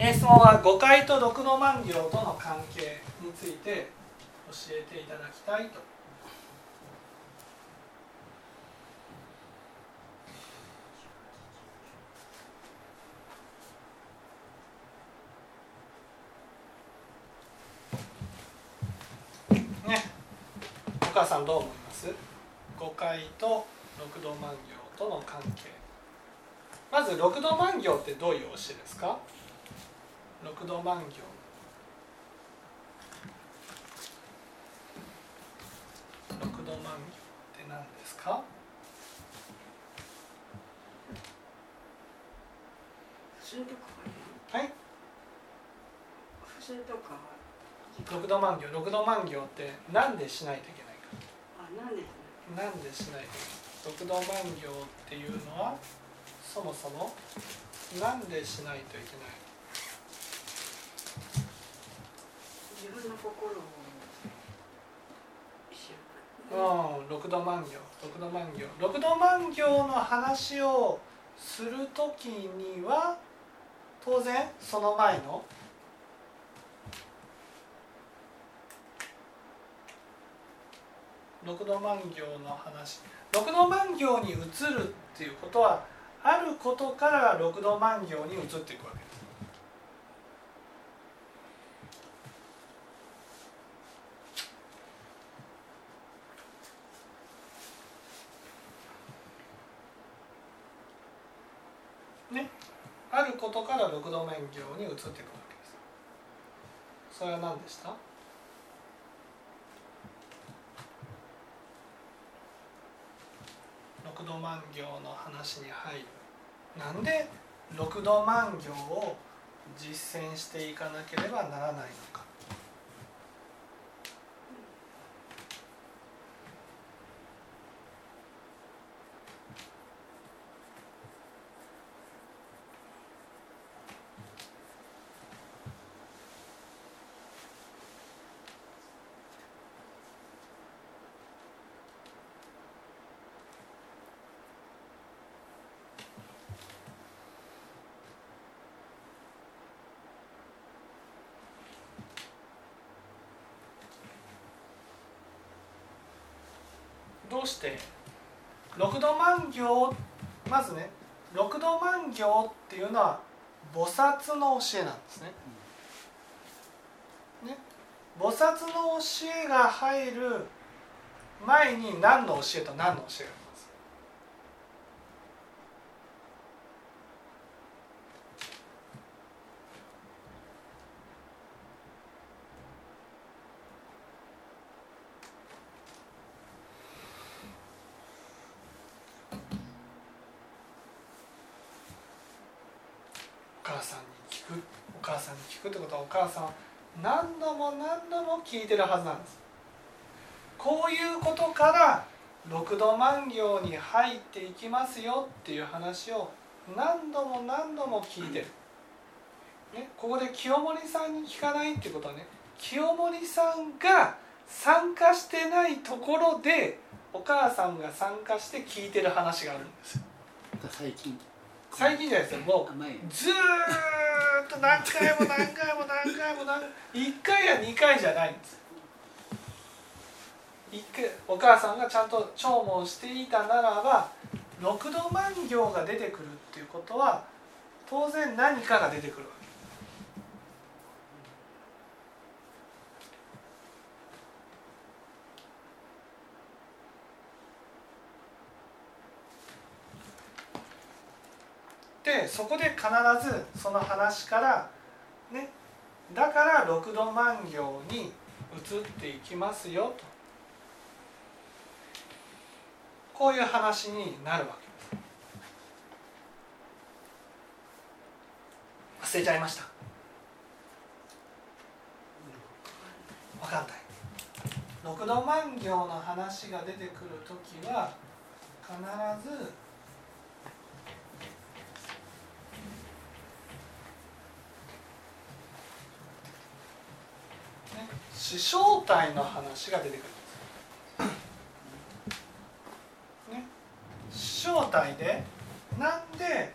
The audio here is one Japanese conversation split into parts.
え質問は誤解と六の万行との関係について教えていただきたいと。ね、お母さんどう思います？誤解と六道万行との関係。まず六道万行ってどういう教えですか？六道万行。六道万行って何ですか？はい。六道万行。六道万行って何でしないといけないあなんでしないといけない？六道万行っていうのはそもそも何でしないといけない自分の心を一生うん、六度万行。六度万行。六度万行の話をする時には当然その前の六度万行の話。六度万行に移るっていうことはあることから六度万行に移っていくわけ。です。ね、あることから六度万行に移っていくわけです。それは何でした？六度万行の話に入る。なんで六度万行を実践していかなければならないのか。どうして？六度万行まずね六度万行っていうのは菩薩の教えなんですね。ね？菩薩の教えが入る前に何の教えと何の教えがありますお母さんに聞くお母さんに聞くってことはお母さん何度も何度も聞いてるはずなんです。こういうことから六度万行に入っていきますよっていう話を何度も何度も聞いてる、ね、ここで清盛さんに聞かないってことはね。清盛さんが参加してないところでお母さんが参加して聞いてる話があるんです。よ最近。最近じゃないですよ。もうずーっと何回も何回も何回も何1回や2回じゃないんです。お母さんがちゃんと聴聞していたならば六度万行が出てくるっていうことは当然何かが出てくるわけ。でそこで必ずその話からねだから六度万行に移っていきますよと。こういう話になるわけです。忘れちゃいました。分かんない。六度万行の話が出てくる時は必ずね師匠体の話が出てくるんです。ね、師匠体でなんで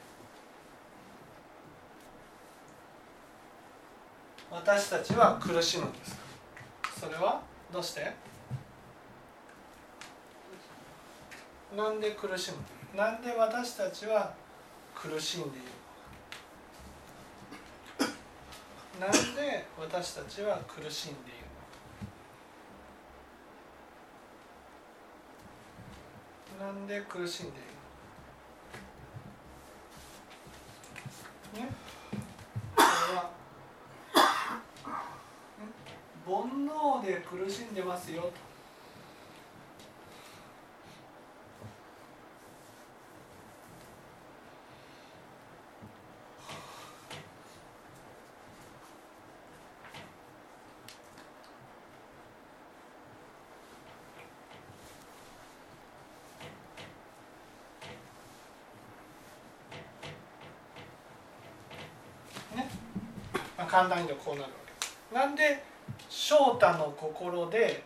私たちは苦しむんですかそれはどうしてなんで苦しむなんで私たちは苦しんでいるのなんで私たちは苦しんでいるの？なんで苦しんでいるの？ね？これは煩悩で苦しんでますよと。簡単に言うとこうなるわけなんで翔太の心で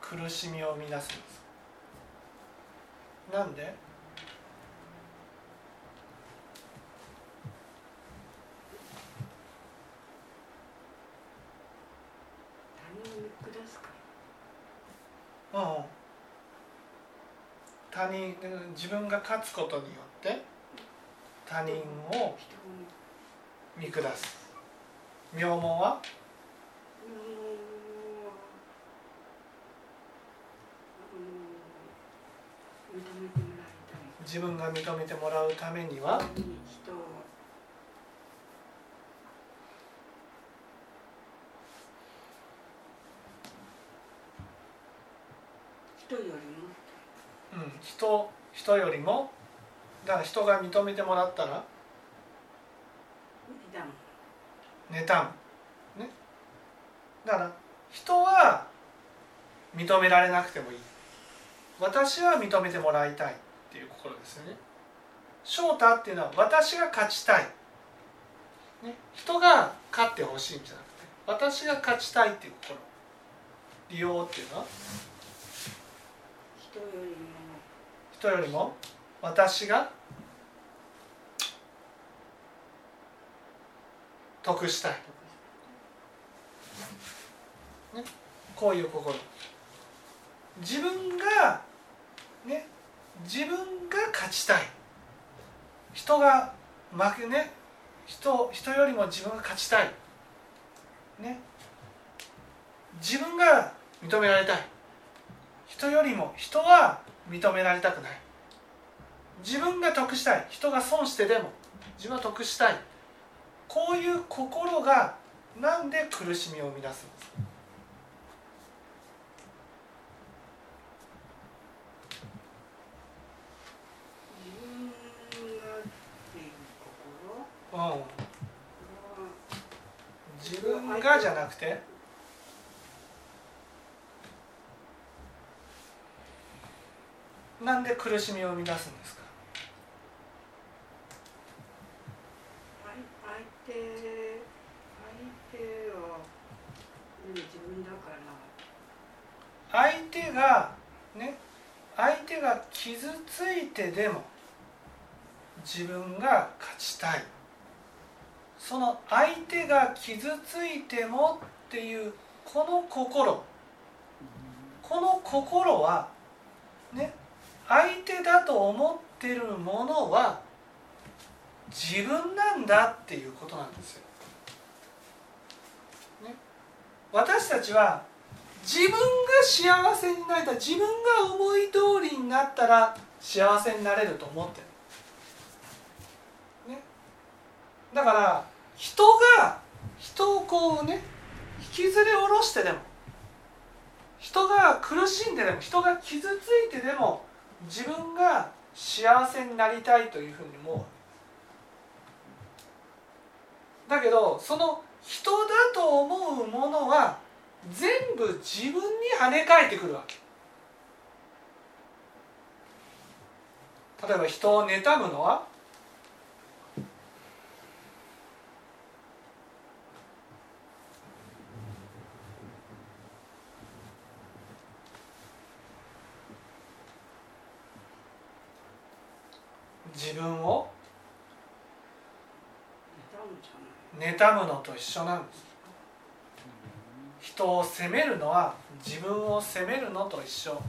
苦しみを生み出すんですなんで？他人を見下すかうん。他人自分が勝つことによって他人を見下す名門は？自分が認めてもらうためには？人。よりも。うん、人。人よりも？だから人が認めてもらったらだもん妬むね。だから人は認められなくてもいい。私は認めてもらいたいっていう心ですよね。翔太っていうのは私が勝ちたい、ね、人が勝ってほしいんじゃなくて私が勝ちたいっていう心。利用っていうのは？人よりも。人よりも？私が？得したい。ね？こういう心。自分がね？自分が勝ちたい。人が負けね？人人よりも自分が勝ちたい。ね？自分が認められたい。人よりも人は認められたくない。自分が得したい。人が損してでも自分は得したい。こういう心がなんで苦しみを生み出すんですか？自分がじゃなくて？なんで苦しみを生み出すんですか？相手がね相手が傷ついてでも自分が勝ちたい。その相手が傷ついてもっていうこの心。この心はね相手だと思ってるものは自分なんだっていうことなんですよ。ね、私たちは自分が幸せになれた自分が思い通りになったら幸せになれると思ってる、ね、だから人が人をこうね引きずり下ろしてでも人が苦しんででも人が傷ついてでも自分が幸せになりたいというふうに思うだけどその人だと思うものは全部自分に跳ね返ってくるわけ。例えば人を妬むのは自分を妬むのと一緒なんです。人を責めるのは自分を責めるのと一緒。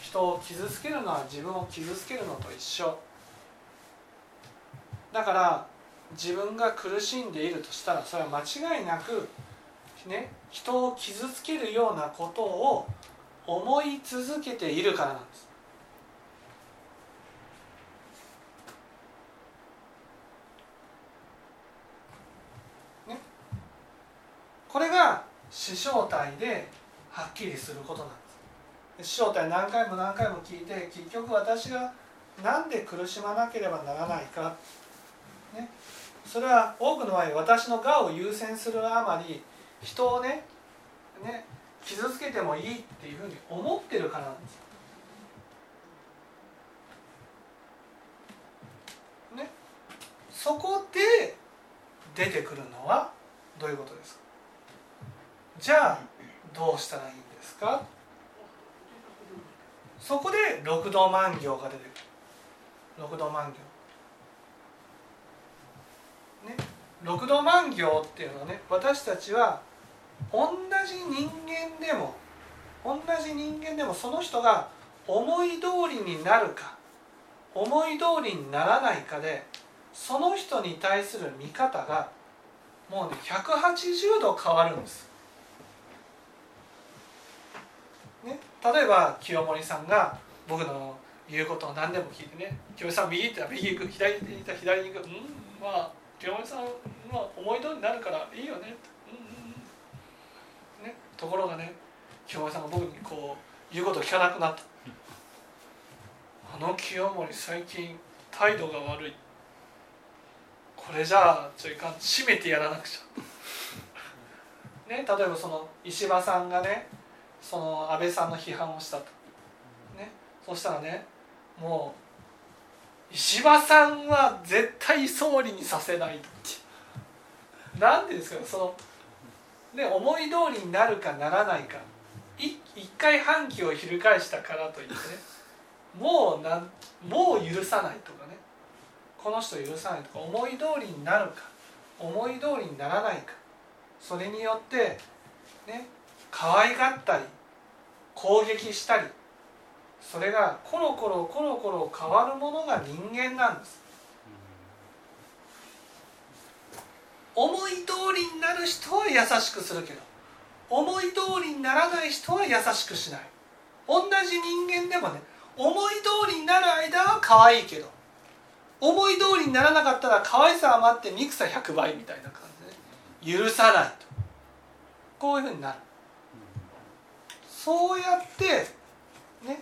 人を傷つけるのは自分を傷つけるのと一緒。だから自分が苦しんでいるとしたらそれは間違いなく、ね、人を傷つけるようなことを思い続けているからなんですこれが死正体ではっきりすることなんです。死正体何回も何回も聞いて結局私が何で苦しまなければならないか、ね、それは多くの場合私の我を優先するあまり人をねね傷つけてもいいっていうふうに思ってるからなんです。ね。そこで出てくるのはどういうことですか？じゃあどうしたらいいんですか？そこで六道万行が出てくる。六道万行。ね。六道万行っていうのはね私たちは同じ人間でも同じ人間でもその人が思い通りになるか思い通りにならないかでその人に対する見方がもうね180度変わるんです。ね、例えば清盛さんが僕の言うことを何でも聞いてね。清盛さん右って言ったら右行く左って言ったら左に行く。うんまあ清盛さんは思い通りになるからいいよね。うんうんうん。ね。ところがね清盛さんが僕にこう言うことを聞かなくなった。あの清盛最近態度が悪い。これじゃあちょいかん閉めてやらなくちゃ。ね。例えばその石破さんがねその安倍さんの批判をしたと、ね、そしたらねもう石破さんは絶対総理にさせないって。なんでですかその、ね、思い通りになるかならないか。一回反旗を翻したからといってねもうなんもう許さないとかね。この人許さないとか思い通りになるか思い通りにならないか。それによってね可愛がったり攻撃したりそれがコロコロコロコロ変わるものが人間なんです。思い通りになる人は優しくするけど思い通りにならない人は優しくしない。同じ人間でもね思い通りになる間は可愛いけど思い通りにならなかったら可愛さ余って憎さ100倍みたいな感じで、許さないと。こういうふうになる。そうやってね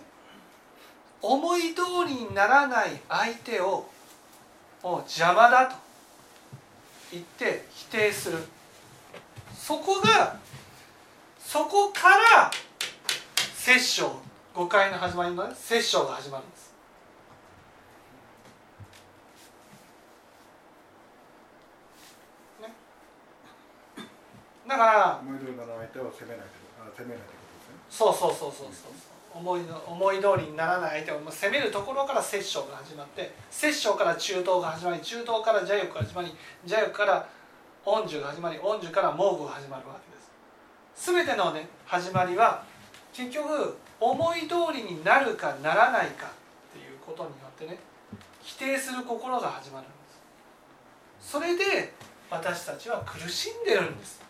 思い通りにならない相手をもう邪魔だと言って否定する。そこがそこから殺生誤解の始まりのね殺生が始まるんです。ね。だからそうそうそうそうそう。思いの思い通りにならない相手を攻めるところから摂政が始まって摂政から中東が始まり中東から邪欲が始まり邪欲から恩樹が始まり恩樹から蒙古が始まるわけです。全てのね始まりは結局思い通りになるかならないかっていうことによってね否定する心が始まるんです。それで私たちは苦しんでるんです。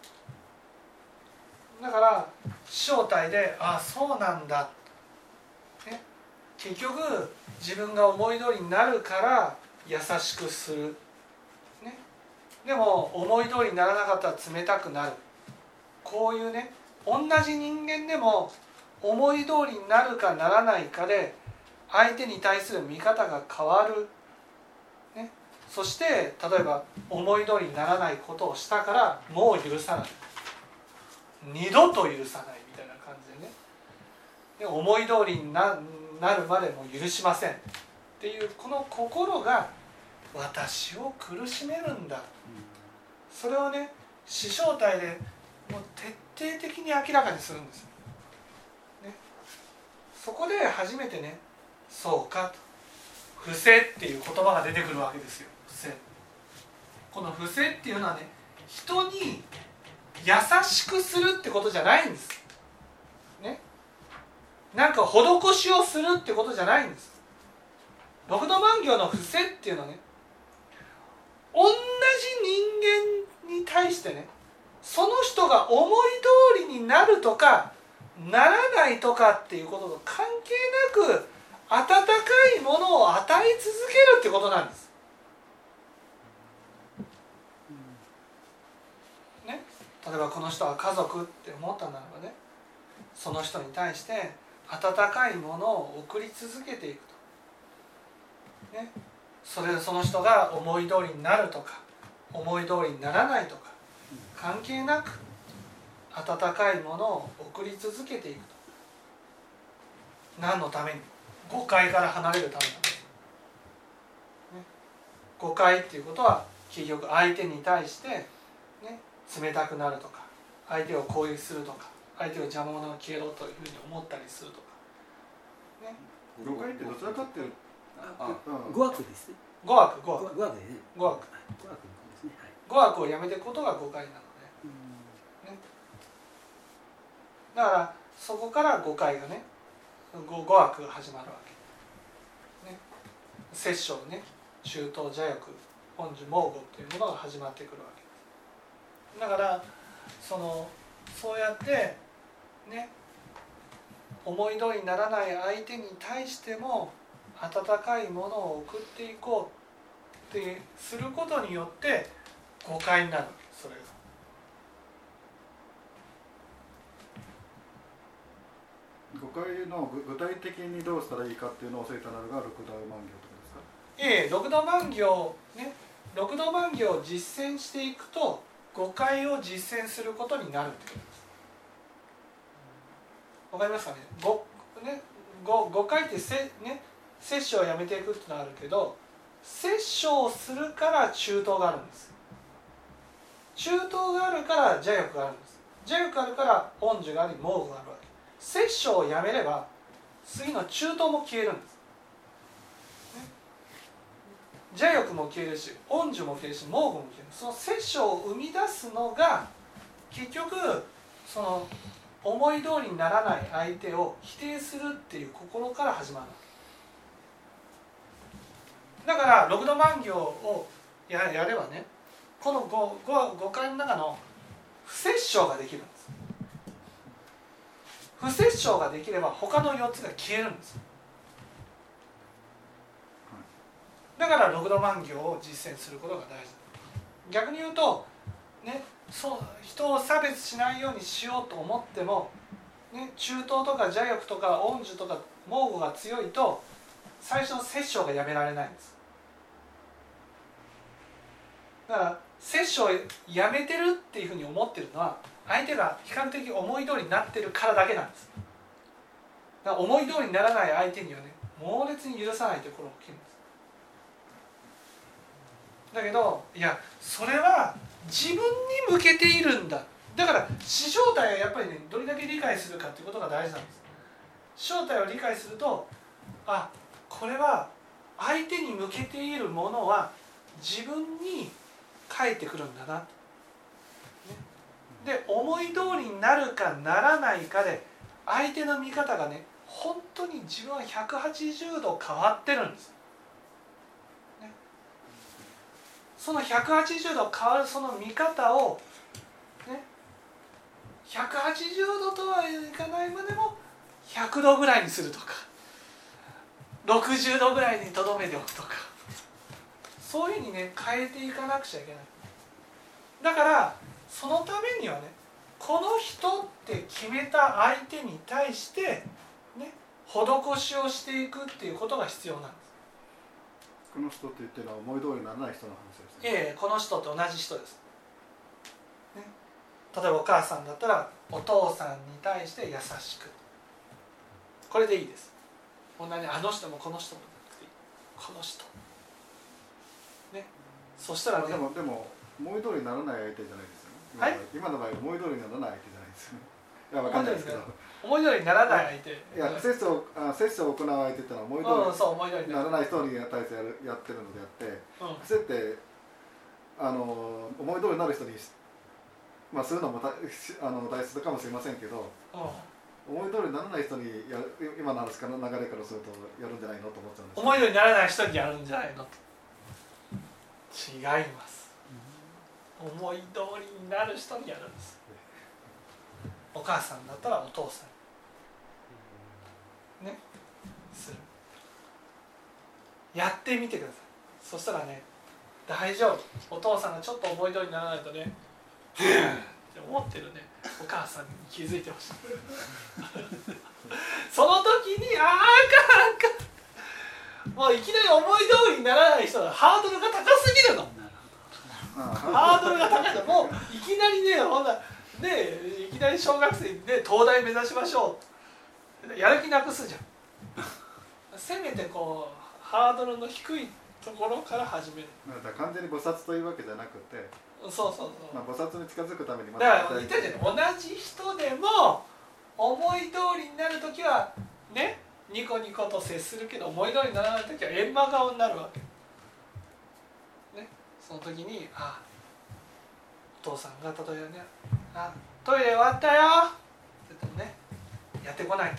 だから正体でああそうなんだ、ね、結局自分が思い通りになるから優しくする、ね、でも思い通りにならなかったら冷たくなる。こういうね同じ人間でも思い通りになるかならないかで相手に対する見方が変わる、ね、そして例えば思い通りにならないことをしたからもう許さない。二度と許さないみたいな感じでね。で思い通りにななるまでも許しませんっていうこの心が私を苦しめるんだ。それをね死正体でもう徹底的に明らかにするんです、ね、そこで初めてねそうかと「伏せ」っていう言葉が出てくるわけですよ。伏せ。この伏せっていうのはね人に優しくするってことじゃないんです。ね。なんか施しをするってことじゃないんです。六度万行の伏せっていうのはね。同じ人間に対してねその人が思い通りになるとかならないとかっていうことと関係なく温かいものを与え続けるってことなんです。ね、例えばこの人は家族って思ったならばね。その人に対して温かいものを送り続けていくと。ね、それその人が思い通りになるとか思い通りにならないとか関係なく温かいものを送り続けていくと。何のために？誤解から離れるためなんです、ね、誤解っていうことは結局相手に対して、ね、冷たくなるとか相手を攻撃するとか相手を邪魔者を消えろというふうに思ったりするとか、ね、誤解ってどちらかっていう語学です。ね語学語語学。語学ですね。語学。語学ですねはい。語学をやめていくことが誤解なのでだからそこから誤解がね語語学が始まるわけ、ね、摂政ね。中東邪欲本樹猛語というものが始まってくるわけだからそのそうやってね思い通りにならない相手に対しても温かいものを送っていこうってすることによって誤解になるそれが。誤解の具具体的にどうしたらいいかっていうのを教えたのが六大万行とかですか？ええ六度万行ね六度万行を実践していくと誤解を実践することになるってことです。わかりますかね？誤ね誤誤解ってせね摂取をやめていくってのはあるけど摂取をするから中東があるんです。中東があるから邪欲があるんです。邪欲があるから恩樹があり猛具があるわけ。摂取をやめれば次の中東も消えるんです。邪欲も消えるし恩樹も消えるし猛具も消える。その摂取を生み出すのが結局その思い通りにならない相手を否定するっていう心から始まる。だから六度万行をややればねこの五五五感の中の不摂生ができるんです。不摂生ができれば他の4つが消えるんです。だから六度万行を実践することが大事。逆に言うとねそう人を差別しないようにしようと思っても、ね、中東とか邪欲とか恩樹とか猛虎が強いと最初の摂生がやめられないんです。だから摂生をやめてるっていうふうに思ってるのは相手が比較的思い通りになってるからだけなんです。だから思い通りにならない相手にはね猛烈に許さないところが大きいんです。だけどいやそれは自分に向けているんだ。だから死正体はやっぱりねどれだけ理解するかっていうことが大事なんです。正体を理解するとあこれは相手に向けているものは自分に返ってくるんだな、ね、で思い通りになるかならないかで相手の見方がね本当に自分は180度変わってるんです。その180度変わるその見方をね180度とはいかないまでも100度ぐらいにするとか60度ぐらいにとどめておくとかそういうふうにね変えていかなくちゃいけない。だからそのためにはねこの人って決めた相手に対してね施しをしていくっていうことが必要なんです。この人って言ってるのは思い通りにならない人の話です。ええこの人と同じ人です、ね、例えばお母さんだったらお父さんに対して優しく。これでいいです。同じあの人もこの人もなくていい。この人。ね。そしたらねでもでも思い通りにならない相手じゃないですよね。はい？今の場合思い通りにならない相手じゃないですよね。いやわかんないですけど。思い通りにならない相手。いやセッションあセッションを行う相手ってのは思いうん通りにならない。人に対してやるやってるのであってうん。癖ってあの思い通りになる人にしまあそういうのもあの大切かもしれませんけどうん思い通りにならない人にやる今の話から流れからするとやるんじゃないのと思っちゃうんです思い通りにならない人にやるんじゃないの？と違います。思い通りになる人にやるんです。お母さんだったらお父さん。ね。する。やってみてください。そしたらね大丈夫。お父さんがちょっと思い通りにならないとね。って思ってるね。お母さんに気づいてほしい。その時にあああかんかんもういきなり思い通りにならない人はハードルが高すぎるの。ハードルが高いのもういきなりねほんなねいきなり小学生にね東大目指しましょう。やる気なくすじゃん。せめてこうハードルの低いところから始める。だから完全に菩薩というわけじゃなくて、そうそうそう。まあ、菩薩に近づくためにまだから言ったじゃん。同じ人でも思い通りになる時はねニコニコと接するけど思い通りにならない時は閻魔顔になるわけ。ね。その時にあお父さんが例えばね「あトイレ終わったよ」って言ってもねやってこない。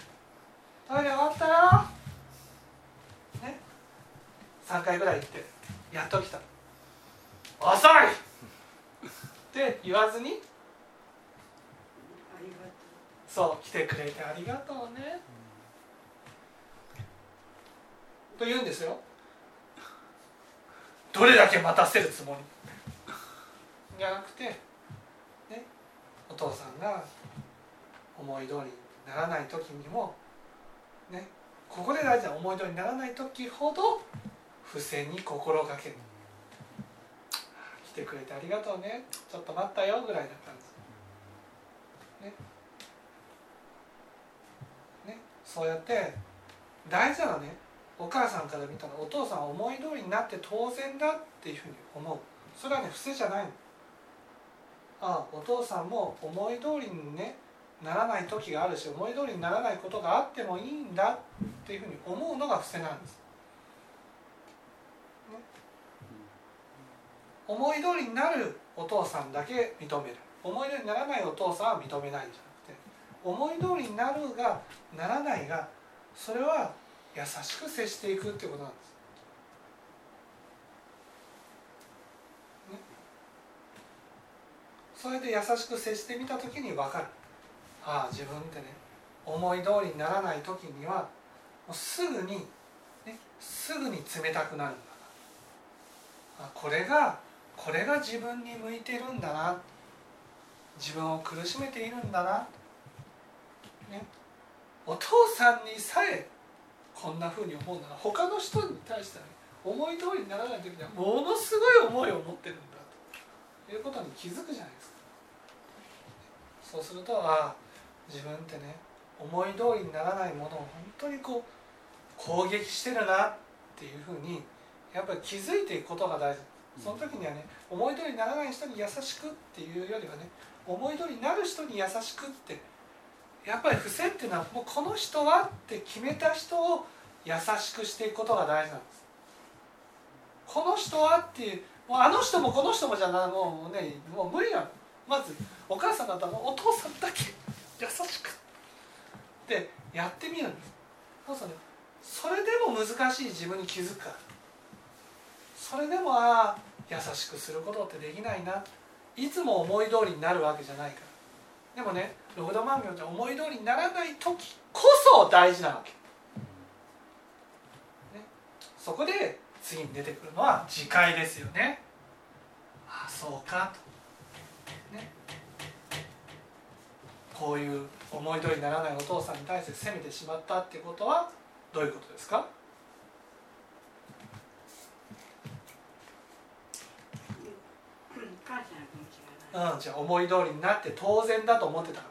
トイレ終わったよ。ね3回ぐらい行ってやっと来た遅い！って言わずにありがとそう来てくれてありがとうね。と言うんですよどれだけ待たせるつもり？じゃなくてねお父さんが思い通りにならない時にもねここで大事な思い通りにならない時ほど付箋に心がける来てくれてありがとうね。ちょっと待ったよぐらいな感じね。ね。そうやって大事なのね。お母さんから見たらお父さんは思い通りになって当然だっていうふうに思う。それはね伏せじゃないの。ああお父さんも思い通りにねならない時があるし思い通りにならないことがあってもいいんだっていうふうに思うのが伏せなんです、思い通りになるお父さんだけ認める。思い通りにならないお父さんは認めないんじゃなくて思い通りになるがならないがそれは優しく接していくってことなんです。ね、それで優しく接してみた時に分かる。ああ自分ってね思い通りにならない時にはもうすぐに、ね、すぐに冷たくなるんだな。あこれがこれが自分に向いてるんだな。自分を苦しめているんだな、ね、お父さんにさえこんなふうに思うなら他の人に対しては、ね、思い通りにならない時にはものすごい思いを持ってるんだと。いうことに気づくじゃないですか。そうするとああ自分ってね思い通りにならないものを本当にこう攻撃してるなっていうふうにやっぱり気づいていくことが大事。その時にはね思い通りにならない人に優しくっていうよりはね思い通りになる人に優しくってやっぱり伏せっていうのはもうこの人はって決めた人を優しくしていくことが大事なんです。この人はっていうもうあの人もこの人もじゃなもうねもう無理なの。まずお母さんだったらお父さんだけ優しくってやってみるんです。そうするとねそれでも難しい自分に気づくから。それでもああ優しくすることってできないな。いつも思い通りになるわけじゃないから。でもねログド万病って思い通りにならない時こそ大事なわけ、ね、そこで次に出てくるのは自戒ですよね。ああそうかと。ね。こういう思い通りにならないお父さんに対して責めてしまったってことはどういうことですかううん母ちゃんの気持ちがないうん、じゃ思い通りになって当然だと思ってたか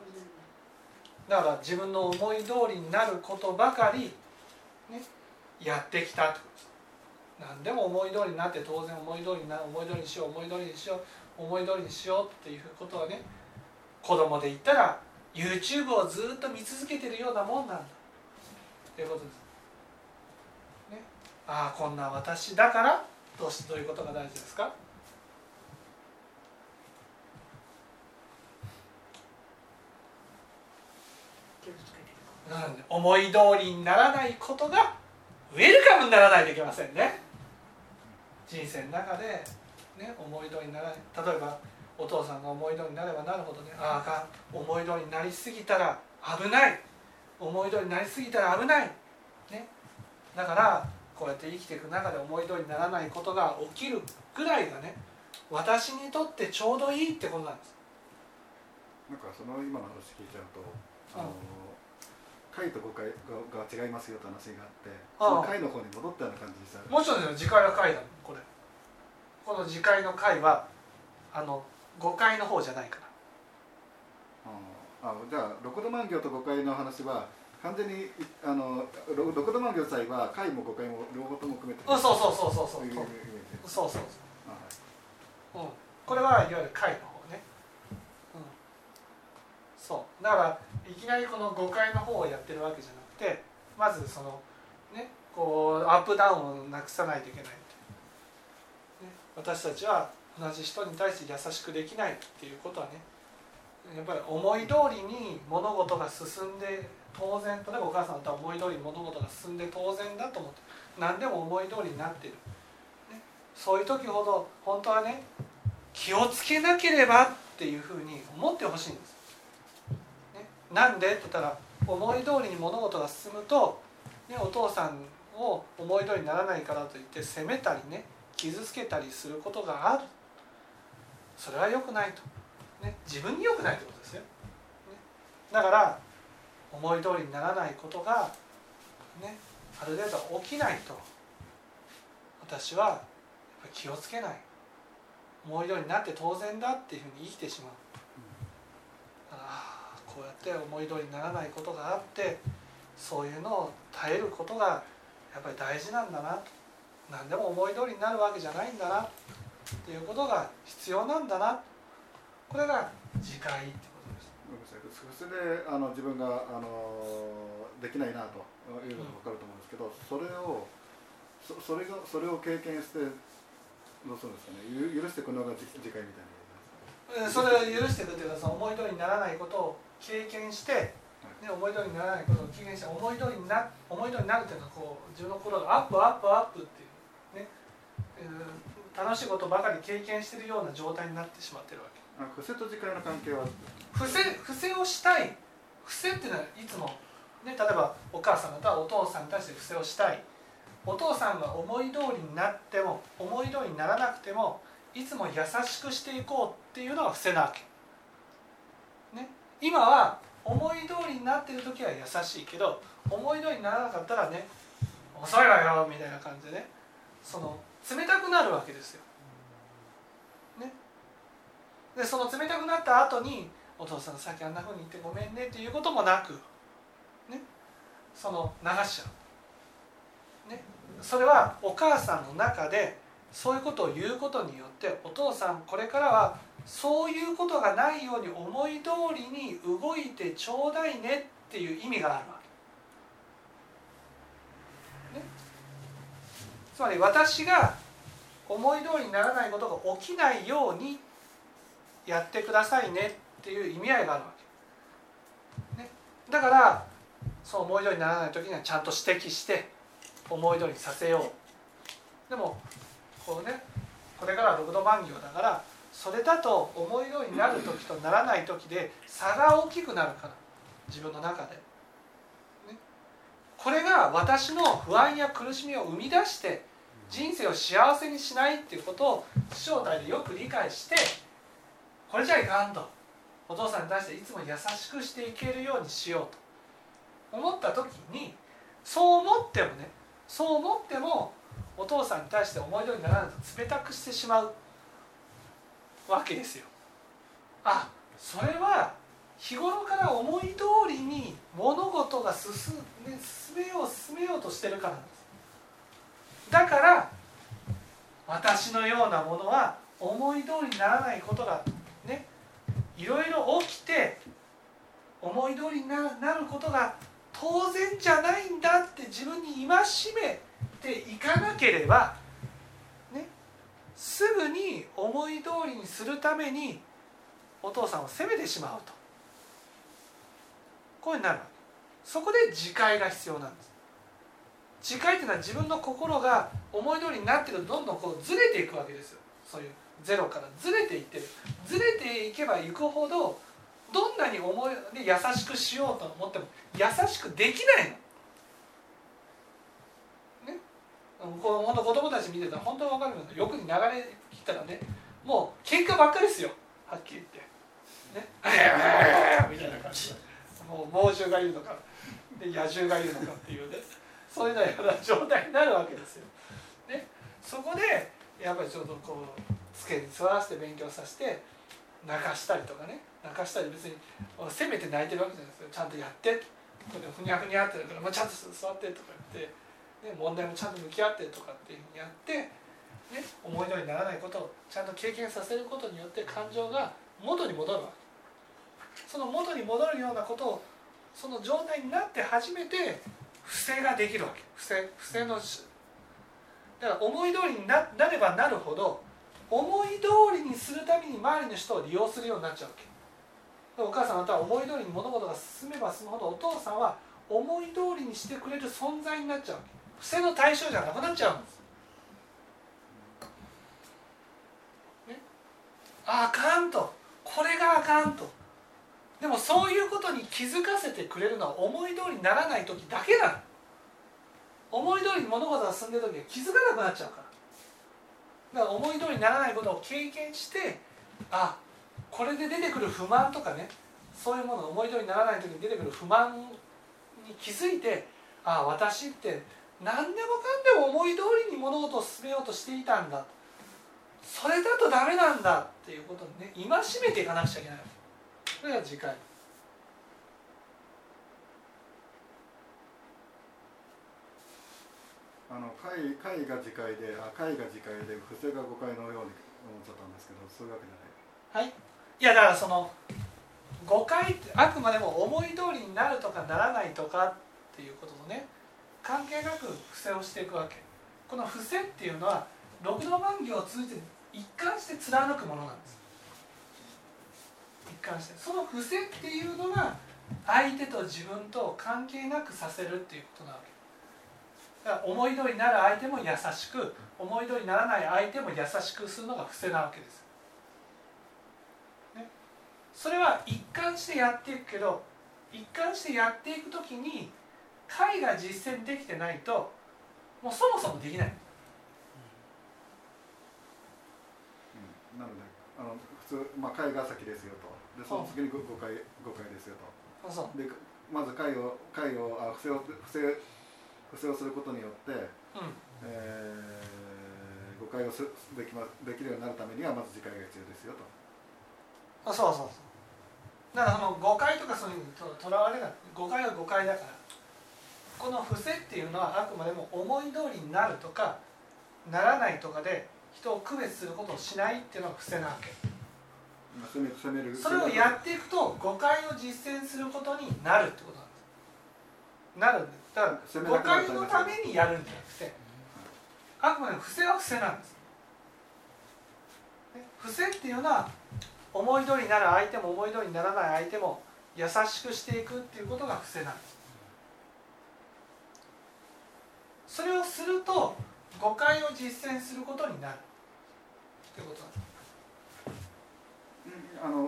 ら。だから自分の思い通りになることばかり、ね、やってきたと。何でも思い通りになって当然思い通りにな思い通りにしよう思い通りにしよう思い通りにしようっていうことはね子供で言ったら YouTube をずっと見続けてるようなもんなんだ。ということです。ね、ああこんな私だからどうしどういうことが大事ですか？うん思い通りにならないことがウェルカムにならないといけませんね。人生の中で、ね、思い通りにならない。例えばお父さんが思い通りになればなるほどねあああかん思い通りになりすぎたら危ない。思い通りになりすぎたら危ない、ね、だからこうやって生きていく中で思い通りにならないことが起きるぐらいがね私にとってちょうどいいってことなんです。なんかその今の話聞いちゃうとあの解と誤解がが違いますよって話があってその解の方に戻ったような感じでした。もちろんですよ次回は回だもんこれ。この次回の回はあの誤解の方じゃないから。ああじゃあ六度万行と誤解の話は完全にいあのろ六度万行祭は解も誤解も両方とも含めて。うんそうそうそうそうそう。いうそうそうそう。あはい。そう、うん、これはいわゆる回のそう。だからいきなりこの誤解の方をやってるわけじゃなくてまずそのねこうアップダウンをなくさないといけない、ね、私たちは同じ人に対して優しくできないっていうことはねやっぱり思い通りに物事が進んで当然例えばお母さんだったら思い通りに物事が進んで当然だと思って何でも思い通りになってる、ね、そういう時ほど本当はね気をつけなければっていうふうに思ってほしいんです、なんで？って言ったら思い通りに物事が進むと、ね、お父さんを思い通りにならないからといって責めたりね傷つけたりすることがある。それは良くないと、ね、自分に良くないってことですよ、ね、だから思い通りにならないことがねある程度起きないと私は気をつけない。思い通りになって当然だっていうふうに生きてしまう。ああこうやって思い通りにならないことがあってそういうのを耐えることがやっぱり大事なんだなと。何でも思い通りになるわけじゃないんだな。っていうことが必要なんだな。これが自戒ってことです。それであの自分があのできないなというのが分かると思うんですけど、それをそそれがそれを経験してどうするんですかね。許していくのが自戒みたいな。それを許していくというかその思い通りにならないことを経験して、ね、思い通りにならないことを経験して思い通りにな思い通りになるというのはこう自分の心がアップアップアップっていうね、えー楽しいことばかり経験しているような状態になってしまってるわけ。あ伏せと自戒の関係は？伏せ伏せをしたい。伏せっていうのはいつも、ね、例えばお母さんだったらお父さんに対して伏せをしたい。お父さんが思い通りになっても思い通りにならなくてもいつも優しくしていこうっていうのが伏せなわけ、ね、今は思い通りになってる時は優しいけど思い通りにならなかったらね遅いわよみたいな感じでねその冷たくなるわけですよ。ね、でその冷たくなった後にお父さんさっきあんなふうに言ってごめんねっていうこともなく、ね、その流しちゃう、ね、それはお母さんの中でそういうことを言うことによってお父さんこれからはそういうことがないように思い通りに動いてちょうだいねっていう意味があるわけ。ね、つまり私が思い通りにならないことが起きないようにやってくださいねっていう意味合いがあるわけ。ね、だからそう思い通りにならない時にはちゃんと指摘して思い通りにさせよう。でもこうねこれから六度万行だからそれだと思い通りになる時とならない時で差が大きくなるから自分の中で。ね、これが私の不安や苦しみを生み出して人生を幸せにしないっていうことを正体でよく理解してこれじゃいかんとお父さんに対していつも優しくしていけるようにしようと思った時にそう思ってもねそう思ってもお父さんに対して思い通りにならないと冷たくしてしまうわけですよ。あそれは日頃から思い通りに物事が進,、ね、進めよう進めようとしてるからなんです。だから私のようなものは思い通りにならないことがねいろいろ起きて思い通りになることが当然じゃないんだって自分に戒めていかなければ、ね、すぐに思い通りにするためにお父さんを責めてしまうと。こういうふうになるわそこで自戒が必要なんです。自戒っていうのは自分の心が思い通りになってるとどんどんこうずれていくわけですよ。そういうゼロからずれていってる。ずれていけばいくほどどんなに思いで優しくしようと思っても優しくできないの。ね、本当子供たち見てたら本当に分かるんです。よくに流れ切ったらねもう喧嘩ばっかりですよ。はっきり言って。ね、みたいな感じ。でもう猛獣がいるのかで野獣がいるのかっていうね。そういうような状態になるわけですよ。ね、そこでやっぱりちょっとこう机に座らせて勉強させて泣かしたりとかね。泣かしたり別にせめて泣いてるわけじゃないですよ。ちゃんとやって。これふにゃふにゃってるから、まあ、ちゃんと座ってとか言って、ね、問題もちゃんと向き合ってとかっていうふうにやって、ね、思い通りにならないことをちゃんと経験させることによって感情が元に戻るわけ。その元に戻るようなことをその状態になって初めて不正ができるわけ。不正不正のだから思い通りにななればなるほど思い通りにするために周りの人を利用するようになっちゃうわけ。お母さんまたは思い通りに物事が進めば進むほどお父さんは思い通りにしてくれる存在になっちゃうわけ。不正の対象じゃなくなっちゃうんです、ね、あかんと。これがあかんと。でもそういうことに気づかせてくれるのは思い通りにならない時だけなの。思い通りに物事が進んでる時は気づかなくなっちゃうから。だから思い通りにならないことを経験してあこれで出てくる不満とかね。そういうもの思い通りにならない時に出てくる不満に気づいてあ私って何でもかんでも思い通りに物事を進めようとしていたんだ。それだとダメなんだっていうことにね戒めていかなくちゃいけない。これが次回。あの会会が次回であ会が次回で不正が誤解のように思っちゃったんですけどそういうわけじゃない。はい。いやだからその誤解ってあくまでも思い通りになるとかならないとかっていうこととね関係なく伏せをしていくわけ。この伏せっていうのは六道万行を通じて一貫して貫くものなんです。一貫して。その伏せっていうのが相手と自分と関係なくさせるっていうことなわけ。だから思い通りになる相手も優しく思い通りにならない相手も優しくするのが伏せなわけです、ね、それは一貫してやっていくけど一貫してやっていく時に解が実践できてないともうそもそもできない、うん、なのであの普通、まあ、解が先ですよと。でその次に誤解誤解ですよと。そうでまず解を解をあ不正を不正不正をすることによって、うん。えー、誤解をすできまできるようになるためにはまず次回が必要ですよと。あそうそうそう。だからその誤解とかそういうのととらわれない。誤解は誤解だからこの伏せっていうのはあくまでも思い通りになるとかならないとかで人を区別することをしないっていうのが伏せなわけ。それをやっていくと誤解を実践することになるってことなんですなるんですだから誤解のためにやるんじゃなくてあくまで伏せは伏せなんです。伏せっていうのは思い通りになる相手も思い通りにならない相手も優しくしていくっていうことが伏せなんですそれをすると誤解を実践することになる。ということなんです。あの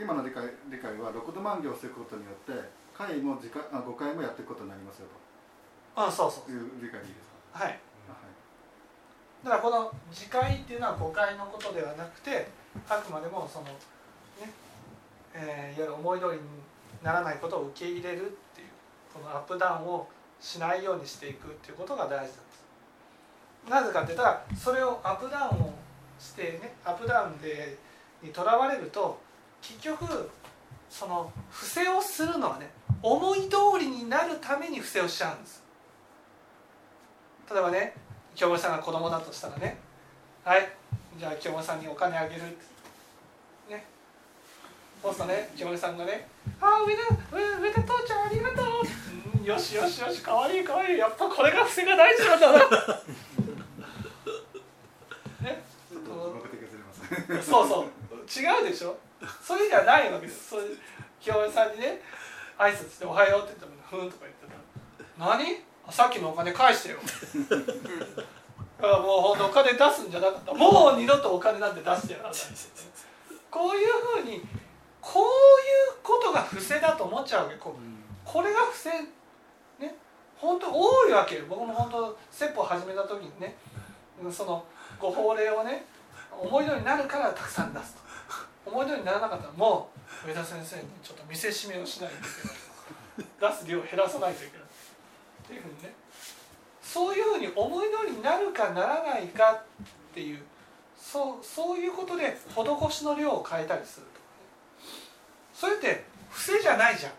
今の理解理解は六度万行をしていくことによって回も時間あ5回もやっていくことになりますよと。あそうそういう理解でいいですか？はい、だからこの次回っていうのは誤解のことではなくてあくまでもそのね、えー、いわゆる思い通りにならないことを受け入れるっていうこのアップダウンをしないようにしていくっていうことが大事なんです。なぜかって言ったらそれをアップダウンをしてねアップダウンでにとらわれると結局その不正をするのはね思い通りになるために不正をしちゃうんです。例えばね京森さんが子供だとしたらねはいじゃあ京森さんにお金あげるね。そうするとね京森さんがね「ああ上田上田父ちゃんありがとう」、よしよしよしかわいいかわいいやっぱこれが不正が大事なんだな。ね？そうそう。違うでしょ？それじゃないわけです。それ京森さんにね挨拶して「おはよう」って言っても「ふん」とか言ってたら「何？あさっきのお金返してよ」だからもうほんとお金出すんじゃなかった。もう二度とお金なんて出してやらない。こういうふうにこういうことが不正だと思っちゃうわけ。こうこれが不正ね本当多いわけ僕も本当説法始めた時にねそのご法令をね思い通りになるからたくさん出すと。思い通りにならなかったらもう上田先生にちょっと見せしめをしないといけない。出す量を減らさないといけない。っていうふうにね。そういうふうに思い通りになるかならないかっていうそうそういうことで施しの量を変えたりすると。それって不正じゃないじゃん。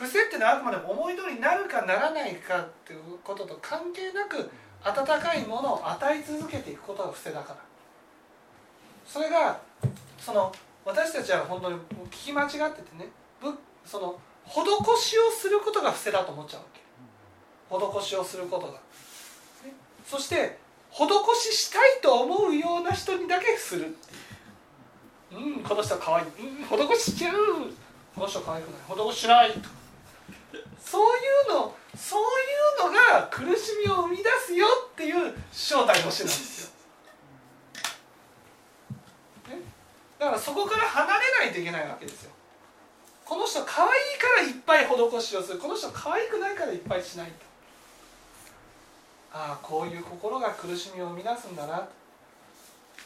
ね不正ってのはあくまでも思い通りになるかならないかっていうことと関係なく温かいものを与え続けていくことが不正だから。それがその私たちは本当に聞き間違っててねぶその施しをすることが不正だと思っちゃうわけ。施しをすることが、ね、そして施ししたいと思うような人にだけする。っていううんこの人可愛い。うん施ししちゃう。この人可愛くない。施ししないとそういうのそういうのが苦しみを生み出すよっていう正体の教えなんですよ、ね、だからそこから離れないといけないわけですよ。この人可愛いからいっぱい施しをする。この人可愛くないからいっぱいしないと。ああこういう心が苦しみを生み出すんだな。と、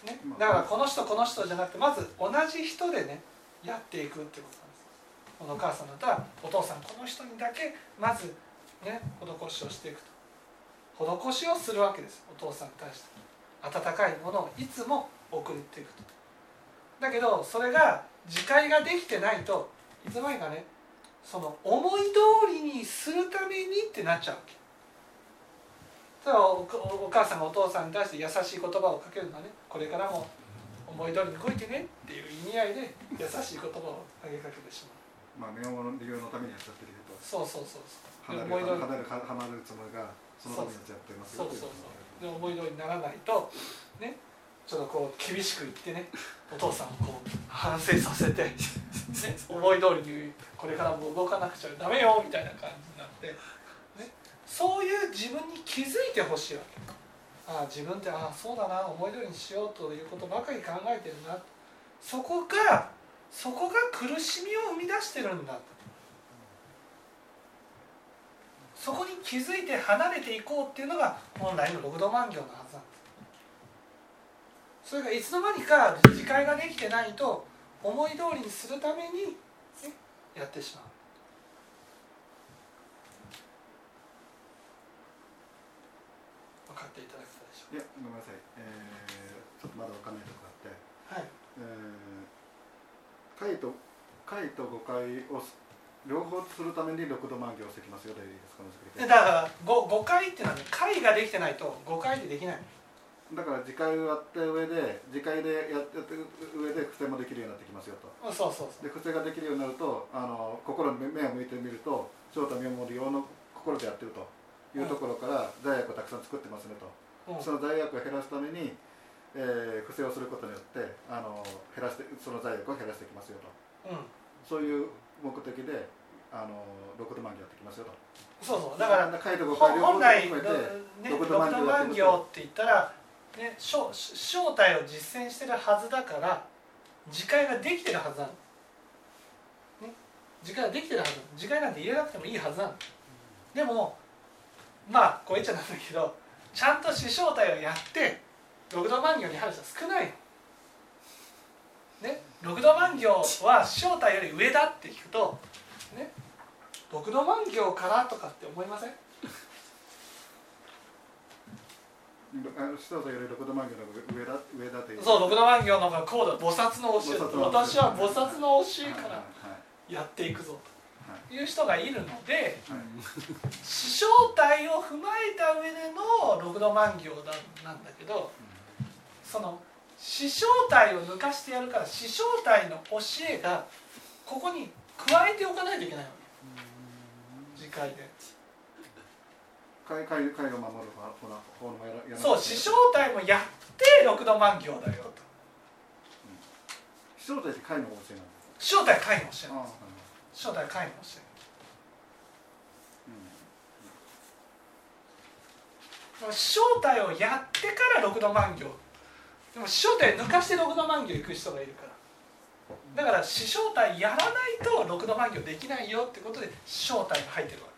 ね、だからこの人この人じゃなくてまず同じ人でねやっていくってことこのお母さんだったらお父さんこの人にだけまずね施しをしていくと。施しをするわけです。お父さんに対して温かいものをいつも送っていくと。だけどそれが自戒ができてないといつの間にかねその思い通りにするためにってなっちゃうわけ。それはおお母さんがお父さんに対して優しい言葉をかけるのはねこれからも思い通りに動いてねっていう意味合いで優しい言葉を投げかけてしまう。まあ名門の利用のためにやっちゃってるけどそうそうそうそう。離れ離れ離れるつもりがそのためにやっちゃってますよそうそうそう。で思い通りにならないとねちょっとこう厳しく言ってねお父さんをこう反省させて、ね、思い通りにこれからも動かなくちゃダメよみたいな感じになって、ね、そういう自分に気づいてほしいわけ。ああ自分ってああそうだな思い通りにしようということばかり考えてるな。そこがそこが苦しみを生み出してるんだ。とそこに気づいて離れていこうっていうのが本来の六度万行のはずなんですそれがいつの間にか自戒ができてないと思い通りにするために、ね、やってしまう。分かっていただけたでしょいやごめんなさい、えー、ちょっとまだわかんないところがあって。はい。えー、解と解と誤解を両方するために六度万行をしてきますよでいいですかこの時でだから誤誤解っていうのはね解ができてないと誤解でできない。だから次回をやった上で次回でやってる上で癖もできるようになってきますよと。うんそうそうそう。で癖ができるようになるとあの心に目を向いてみると正太妙門利用の心でやってるというところから罪悪をたくさん作ってますねと、うん。その罪悪を減らすために、えー、癖をすることによってあの減らしてその罪悪を減らしていきますよと。うん。そういう目的であの六度万行やってきますよと。そうそう。だから本来、ね、六度六度万行万行って言ったら、ね、正正体を実践してるはずだから自戒ができてるはずなの、ね、自戒ができてるはず自戒なんて入れなくてもいいはずなの。でもまあこう言っちゃなんだけどちゃんと死正体をやって六度万行に入る人は少ない。のね六度万行は死正体より上だって聞くとね。六度万行からとかって思いません？そう六度万行の方がこうだ菩薩の教え。私は菩薩の教えからやっていくぞはい。という人がいるのではい。死正体を踏まえた上での六度万行だなんだけどその死正体を抜かしてやるから死正体の教えがここに加えておかないといけないわけ。次回で。そう死正体もやって六度万行だよと。死生体って海の教えなんです死正体は解の教えなんです。あ正体皆無をしてるでも正体をやってから六度万行でも正体抜かして六度万行行く人がいるから。だから四正体やらないと六度万行できないよってことで正体が入ってるわ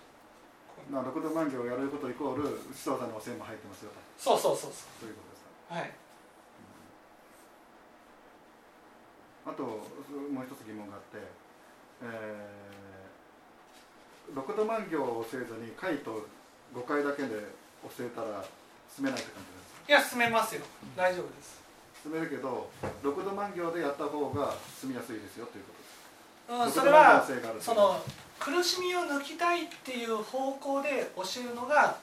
け。まあ、六度万行をやることイコール師匠さんの教えも入ってますよと。そうそうそうそそういうことですか。うはい。あともう一つ疑問があって、えー、六度万行を教えずに回と五回だけで教えたら進めないって感じですか？いや進めますよ。大丈夫です進めるけど六度万行でやった方が進みやすいですよということです。うんそれはその苦しみを抜きたいっていう方向で教えるのが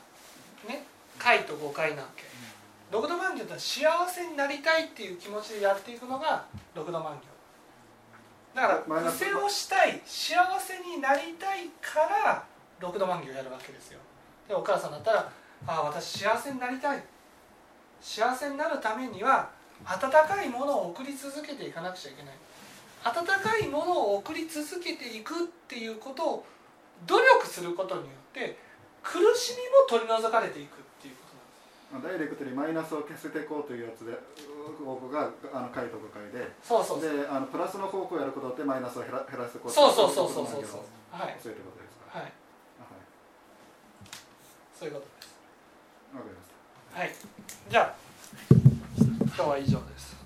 ね回と誤解なわけ。六度万行って幸せになりたいっていう気持ちでやっていくのが六度万行。だから癖をしたい幸せになりたいから六度万行やるわけですよ。でお母さんだったら「ああ私幸せになりたい」幸せになるためには温かいものを送り続けていかなくちゃいけない。温かいものを送り続けていくっていうことを努力することによって苦しみも取り除かれていくっていうことなんです。まあダイレクトにマイナスを消せていこうというやつで僕があの回と五回で。そうそうそう。であのプラスの方向をやることでマイナスを減ら減らしていこうそうそうそうそうそうそう。はい教えることですか？はい。あはい。そういうことです。わかりました。はい。じゃあ今日は以上です。